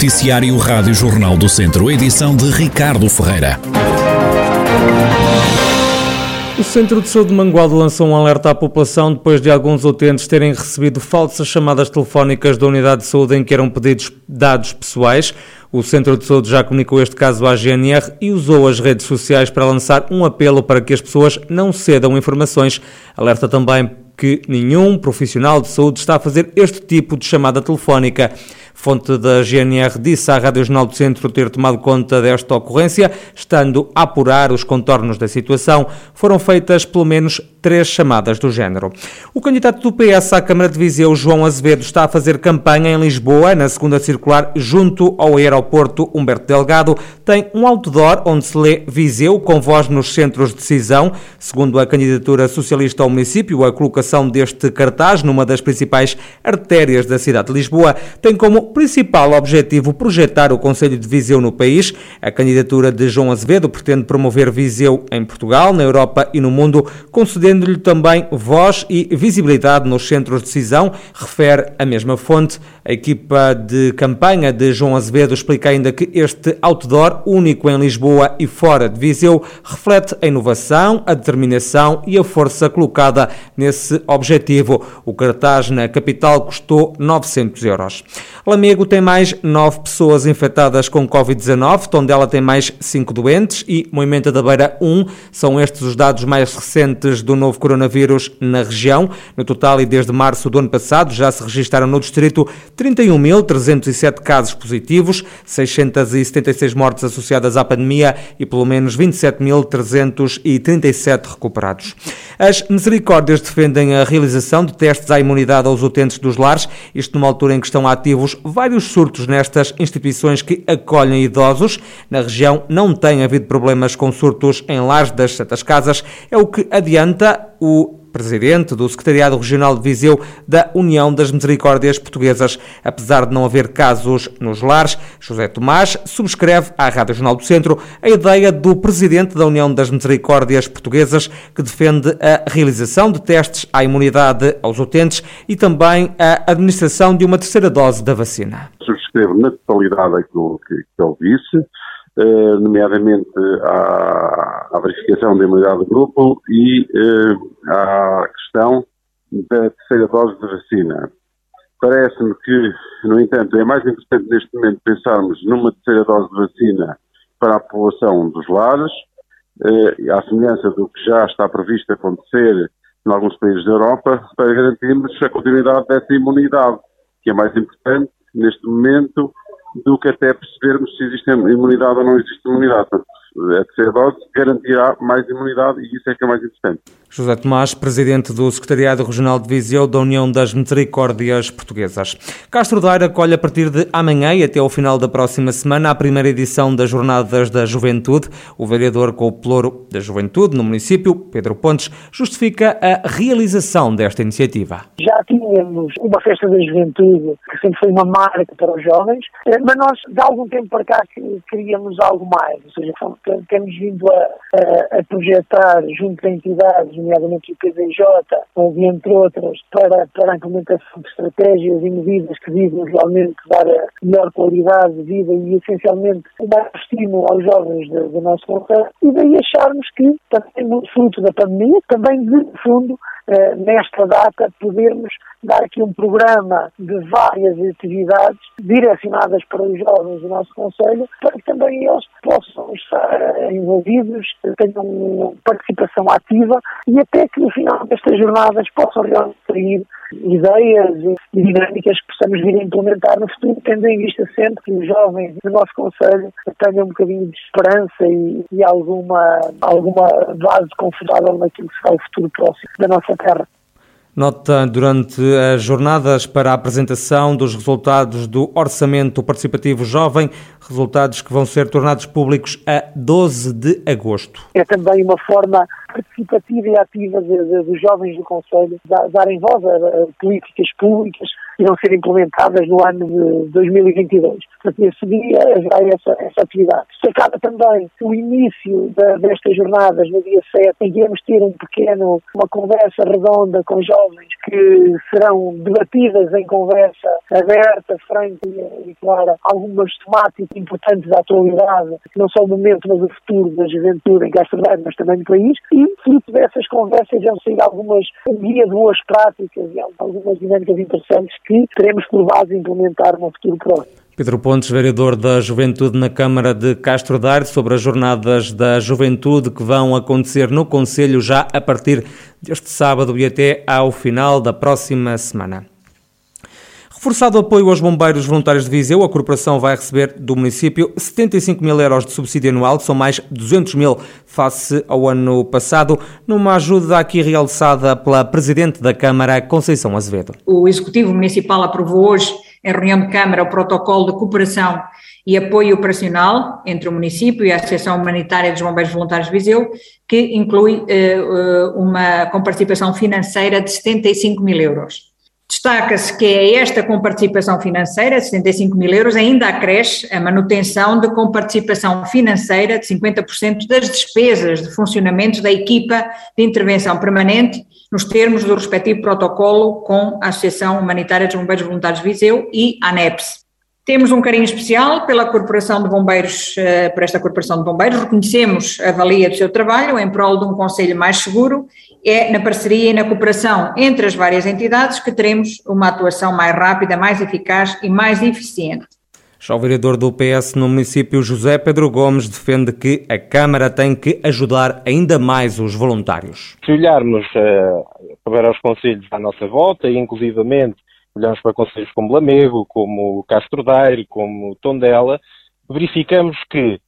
Noticiário Rádio Jornal do Centro, edição de Ricardo Ferreira. O Centro de Saúde de Mangualde lançou um alerta à população depois de alguns utentes terem recebido falsas chamadas telefónicas da unidade de saúde em que eram pedidos dados pessoais. O Centro de Saúde já comunicou este caso à GNR e usou as redes sociais para lançar um apelo para que as pessoas não cedam informações. Alerta também que nenhum profissional de saúde está a fazer este tipo de chamada telefónica. Fonte da GNR disse à Rádio Jornal do Centro ter tomado conta desta ocorrência, estando a apurar os contornos da situação. Foram feitas pelo menos três chamadas do género. O candidato do PS à Câmara de Viseu, João Azevedo, está a fazer campanha em Lisboa, na segunda circular, junto ao aeroporto Humberto Delgado. Tem um outdoor onde se lê Viseu, com voz nos centros de decisão. Segundo a candidatura socialista ao município, a colocação deste cartaz numa das principais artérias da cidade de Lisboa tem como principal objetivo projetar o Conselho de Viseu no país. A candidatura de João Azevedo pretende promover Viseu em Portugal, na Europa e no mundo, concedendo-lhe também voz e visibilidade nos centros de decisão, refere a mesma fonte. A equipa de campanha de João Azevedo explica ainda que este outdoor, único em Lisboa e fora de Viseu, reflete a inovação, a determinação e a força colocada nesse objetivo. O cartaz na capital custou 900 euros. Lamego tem mais 9 pessoas infectadas com Covid-19, Tondela tem mais 5 doentes e Moimenta da Beira 1. São estes os dados mais recentes do novo coronavírus na região. No total e desde março do ano passado já se registaram no distrito 31.307 casos positivos, 676 mortes associadas à pandemia e pelo menos 27.337 recuperados. As misericórdias defendem a realização de testes à imunidade aos utentes dos lares, isto numa altura em que estão ativos vários surtos nestas instituições que acolhem idosos. Na região não tem havido problemas com surtos em lares das Santas Casas, é o que adianta o presidente do Secretariado Regional de Viseu da União das Misericórdias Portuguesas. Apesar de não haver casos nos lares, José Tomás subscreve à Rádio Jornal do Centro a ideia do presidente da União das Misericórdias Portuguesas que defende a realização de testes à imunidade aos utentes e também a administração de uma terceira dose da vacina. Subscrevo na totalidade aquilo que, que ele disse eh, nomeadamente à, à, verificação da imunidade do grupo e uh, à questão da terceira dose de vacina. Parece-me que, no entanto, é mais importante neste momento pensarmos numa terceira dose de vacina para a população dos lares, uh, à semelhança do que já está previsto acontecer em alguns países da Europa, para garantirmos a continuidade dessa imunidade, que é mais importante neste momento do que até percebermos se existe imunidade ou não existe imunidade. Portanto, a terceira dose garantirá mais imunidade e isso é que é mais importante. José Tomás, presidente do Secretariado Regional de Viseu da União das Misericórdias Portuguesas. Castro Daire acolhe a partir de amanhã e até ao final da próxima semana a primeira edição das Jornadas da Juventude. O vereador com o Ploro da Juventude no município, Pedro Pontes, justifica a realização desta iniciativa. Já tínhamos uma festa da juventude que sempre foi uma marca para os jovens, eh, mas nós de algum tempo para cá queríamos algo mais, ou seja, temos vindo a, a, a projetar junto a entidades nomeadamente o PDJ, entre outras, para, para a implementação de estratégias e medidas que visam realmente dar a melhor qualidade de vida e essencialmente mais estímulo aos jovens do, nosso conselho, e daí acharmos que, também fruto da pandemia, também de fundo eh, nesta data, podermos dar aqui um programa de várias atividades direcionadas para os jovens do nosso Conselho, para que também eles possam estar envolvidos, tenham participação ativa e até que no final destas jornadas possam realmente sair ideias e dinâmicas que possamos vir a implementar no futuro, tendo em vista sempre que os jovens do nosso Conselho tenham um bocadinho de esperança e, e alguma, alguma base confortável naquilo que será o futuro próximo da nossa terra. Nota durante as jornadas para a apresentação dos resultados do Orçamento Participativo Jovem, resultados que vão ser tornados públicos a 12 de agosto. É também uma forma participativa e ativa dos jovens do Conselho darem voz a, políticas públicas irão ser implementadas no ano de 2022. Portanto, esse dia haverá essa, essa atividade. Destacada também o início da, destas jornadas no dia 7, em que iremos ter um pequeno, uma conversa redonda com jovens que serão debatidas em conversa aberta, franca e, clara, algumas temáticas importantes da atualidade, não só o momento, mas o futuro da juventude em Castro mas também no país. E, fruto dessas conversas, vão sair algumas guia de boas práticas e algumas dinâmicas interessantes que teremos por base implementar no futuro próximo. Pedro Pontes, vereador da Juventude na Câmara de Castro Daire, sobre as jornadas da juventude que vão acontecer no Conselho já a partir deste sábado e até ao final da próxima semana. Reforçado o apoio aos bombeiros voluntários de Viseu, a corporação vai receber do município 75 mil euros de subsídio anual, que são mais 200 mil face ao ano passado, numa ajuda aqui realçada pela Presidente da Câmara, Conceição Azevedo. O Executivo Municipal aprovou hoje, em reunião de Câmara, o protocolo de cooperação e apoio operacional entre o município e a Associação Humanitária dos Bombeiros Voluntários de Viseu, que inclui uh, uma comparticipação financeira de 75 mil euros. Destaca-se que é esta comparticipação financeira de 75 mil euros ainda acresce a manutenção de comparticipação financeira de 50% das despesas de funcionamento da equipa de intervenção permanente nos termos do respectivo protocolo com a Associação Humanitária dos Bombeiros Voluntários Viseu e a ANEPS. Temos um carinho especial pela Corporação de Bombeiros, eh, por esta Corporação de Bombeiros, reconhecemos a valia do seu trabalho em prol de um Conselho mais seguro, é na parceria e na cooperação entre as várias entidades que teremos uma atuação mais rápida, mais eficaz e mais eficiente. Já o vereador do PS no município, José Pedro Gomes, defende que a Câmara tem que ajudar ainda mais os voluntários. Se olharmos uh, para os conselhos à nossa volta, e inclusivamente olhamos para conselhos como Lamego, como Castro Daire, como Tondela, verificamos que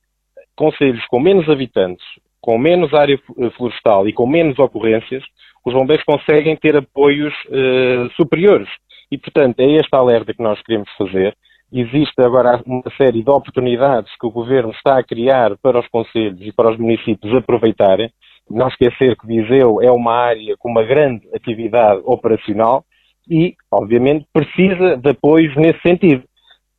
conselhos com menos habitantes, com menos área florestal e com menos ocorrências, os bombeiros conseguem ter apoios uh, superiores. E, portanto, é este alerta que nós queremos fazer. Existe agora uma série de oportunidades que o Governo está a criar para os conselhos e para os municípios aproveitarem. Não esquecer que Viseu é uma área com uma grande atividade operacional e, obviamente, precisa de apoios nesse sentido.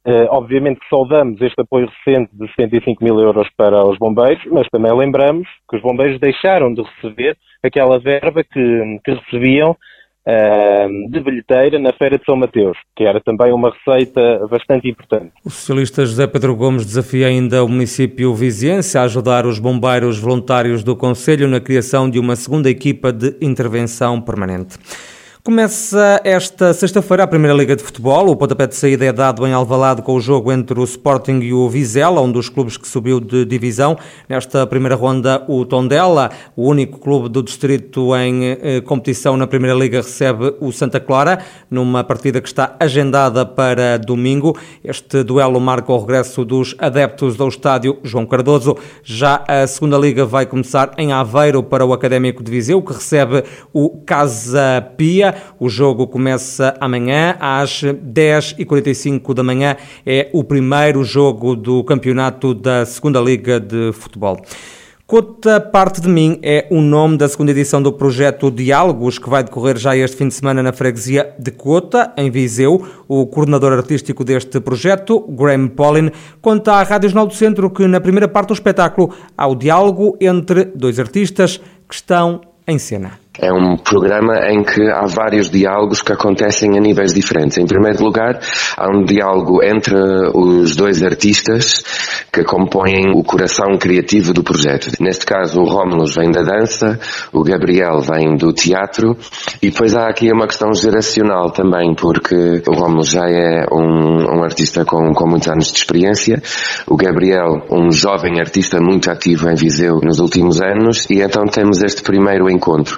Uh, obviamente que este apoio recente de 75 mil euros para os bombeiros, mas também lembramos que os bombeiros deixaram de receber aquela verba que, que recebiam uh, de bilheteira na Feira de São Mateus, que era também uma receita bastante importante. O socialista José Pedro Gomes desafia ainda o município viziense a ajudar os bombeiros voluntários do Conselho na criação de uma segunda equipa de intervenção permanente. Começa esta sexta-feira a Primeira Liga de Futebol. O pontapé de saída é dado em Alvalade com o jogo entre o Sporting e o Vizela, um dos clubes que subiu de divisão. Nesta primeira ronda, o Tondela, o único clube do distrito em eh, competição na Primeira Liga, recebe o Santa Clara, numa partida que está agendada para domingo. Este duelo marca o regresso dos adeptos ao estádio João Cardoso. Já a Segunda Liga vai começar em Aveiro para o Académico de Viseu, que recebe o Casa Pia. O jogo começa amanhã às 10h45 da manhã. É o primeiro jogo do campeonato da Segunda Liga de Futebol. Cota Parte de Mim é o nome da segunda edição do projeto Diálogos, que vai decorrer já este fim de semana na freguesia de Cota, em Viseu. O coordenador artístico deste projeto, Graham Paulin, conta à Rádio Jornal do Centro que na primeira parte do espetáculo há o diálogo entre dois artistas que estão em cena. É um programa em que há vários diálogos que acontecem a níveis diferentes. Em primeiro lugar, há um diálogo entre os dois artistas que compõem o coração criativo do projeto. Neste caso, o Rómulo vem da dança, o Gabriel vem do teatro e depois há aqui uma questão geracional também, porque o Rómulo já é um, um artista com, com muitos anos de experiência, o Gabriel, um jovem artista muito ativo em Viseu nos últimos anos e então temos este primeiro encontro.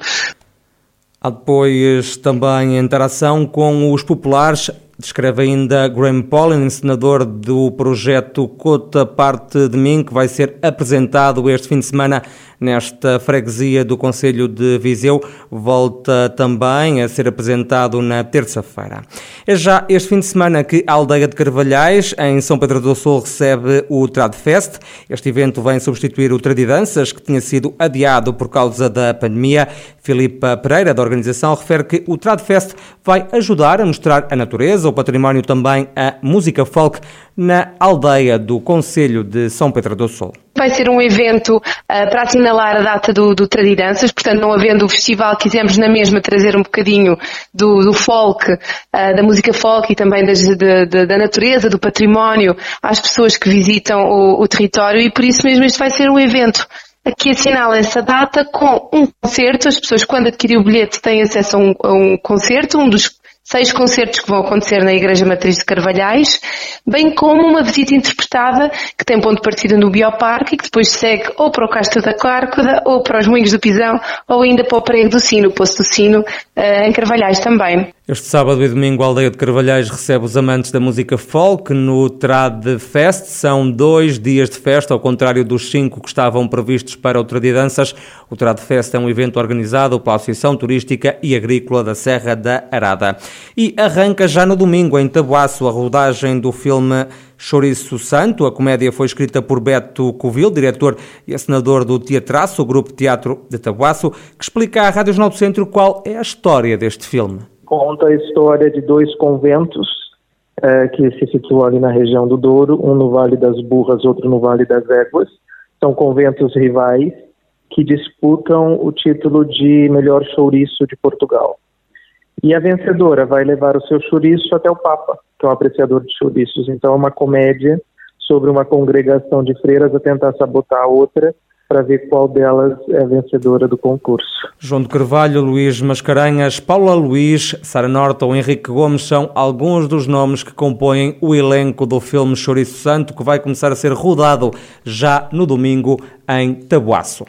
Há depois também interação com os populares, descreve ainda Graham Paulin, encenador do projeto Cota Parte de Mim, que vai ser apresentado este fim de semana nesta freguesia do Conselho de Viseu, volta também a ser apresentado na terça-feira. É já este fim de semana que a aldeia de Carvalhais, em São Pedro do Sul, recebe o Tradfest. Este evento vem substituir o Tradidanças, que tinha sido adiado por causa da pandemia. Filipa Pereira, da organização, refere que o Tradfest vai ajudar a mostrar a natureza, o património também a música folk na aldeia do Conselho de São Pedro do Sul. Vai ser um evento uh, para assinalar a data do, do Tradidanças, portanto, não havendo o festival, quisemos na mesma trazer um bocadinho do, do folk, uh, da música folk e também das, de, de, da natureza, do património às pessoas que visitam o, o território e por isso mesmo este vai ser um evento que assinala essa data com um concerto. As pessoas, quando adquirem o bilhete, têm acesso a um, a um concerto, um dos seis concertos que vão acontecer na Igreja Matriz de Carvalhais, bem como uma visita interpretada que tem ponto de partida no Bioparque e que depois segue ou para o Castro da Cárcoda, ou para os Moinhos do Pisão, ou ainda para o Prego do Sino, o Poço do Sino, eh, em Carvalhais também. Este sábado e domingo a aldeia de Carvalhais recebe os amantes da música folk no Trad Fest. São dois dias de festa, ao contrário dos cinco que estavam previstos para o Tradidanças. O Trad Fest é um evento organizado pela Associação Turística e Agrícola da Serra da Arada. E arranca já no domingo, em Tabuaço, a rodagem do filme Chouriço Santo. A comédia foi escrita por Beto Covil, diretor e assinador do Teatraço, o grupo Teatro de Tabuaço, que explica à Rádio Jornal do Centro qual é a história deste filme conta a história de dois conventos é, que se situam ali na região do Douro, um no Vale das Burras, outro no Vale das Éguas. São conventos rivais que disputam o título de melhor chouriço de Portugal. E a vencedora vai levar o seu chouriço até o Papa, que é um apreciador de chouriços. Então é uma comédia sobre uma congregação de freiras a tentar sabotar a outra para ver qual delas é vencedora do concurso. João de Carvalho, Luís Mascarenhas, Paula Luís, Sara Norton ou Henrique Gomes são alguns dos nomes que compõem o elenco do filme Chouriço Santo, que vai começar a ser rodado já no domingo em Tabuaço.